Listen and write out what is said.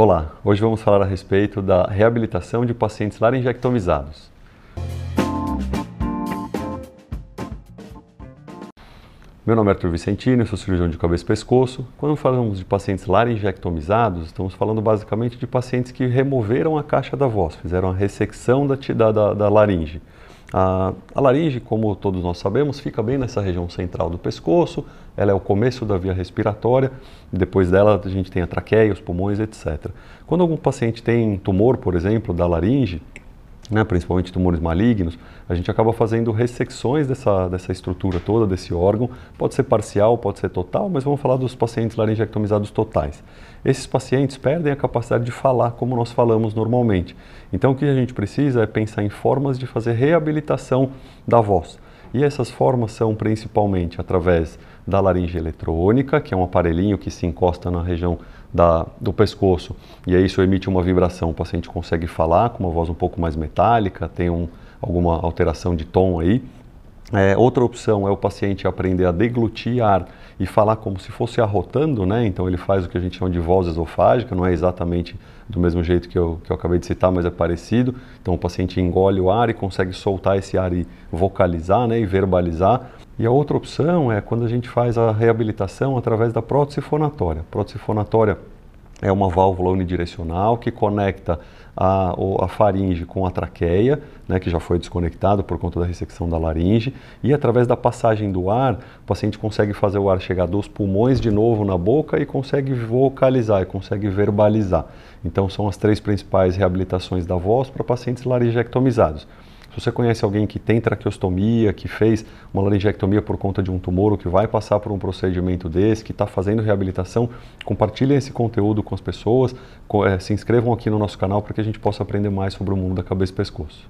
Olá, hoje vamos falar a respeito da reabilitação de pacientes laringectomizados. Meu nome é Arthur Vicentino, sou cirurgião de cabeça e pescoço. Quando falamos de pacientes laringectomizados, estamos falando basicamente de pacientes que removeram a caixa da voz, fizeram a ressecção da, da, da laringe. A, a, laringe, como todos nós sabemos, fica bem nessa região central do pescoço, ela é o começo da via respiratória, depois dela a gente tem a traqueia, os pulmões, etc. Quando algum paciente tem tumor, por exemplo, da laringe, né, principalmente tumores malignos, a gente acaba fazendo ressecções dessa, dessa estrutura toda, desse órgão. Pode ser parcial, pode ser total, mas vamos falar dos pacientes laringectomizados totais. Esses pacientes perdem a capacidade de falar como nós falamos normalmente. Então o que a gente precisa é pensar em formas de fazer reabilitação da voz. E essas formas são principalmente através da laringe eletrônica, que é um aparelhinho que se encosta na região da, do pescoço e aí isso emite uma vibração. O paciente consegue falar com uma voz um pouco mais metálica, tem um, alguma alteração de tom aí. É, outra opção é o paciente aprender a deglutir ar e falar como se fosse arrotando, né? Então ele faz o que a gente chama de voz esofágica, não é exatamente do mesmo jeito que eu, que eu acabei de citar, mas é parecido. Então o paciente engole o ar e consegue soltar esse ar e vocalizar, né? E verbalizar. E a outra opção é quando a gente faz a reabilitação através da prótese fonatória. A prótese fonatória é uma válvula unidirecional que conecta a, a, faringe com a traqueia, né, que já foi desconectado por conta da ressecção da laringe, e através da passagem do ar, o paciente consegue fazer o ar chegar dos pulmões de novo na boca e consegue vocalizar, e consegue verbalizar. Então são as três principais reabilitações da voz para pacientes laringectomizados. Se você conhece alguém que tem traqueostomia, que fez uma laringectomia por conta de um tumor ou que vai passar por um procedimento desse, que está fazendo reabilitação, compartilhem esse conteúdo com as pessoas, eh, se inscrevam aqui no nosso canal para que a gente possa aprender mais sobre o mundo da cabeça e pescoço.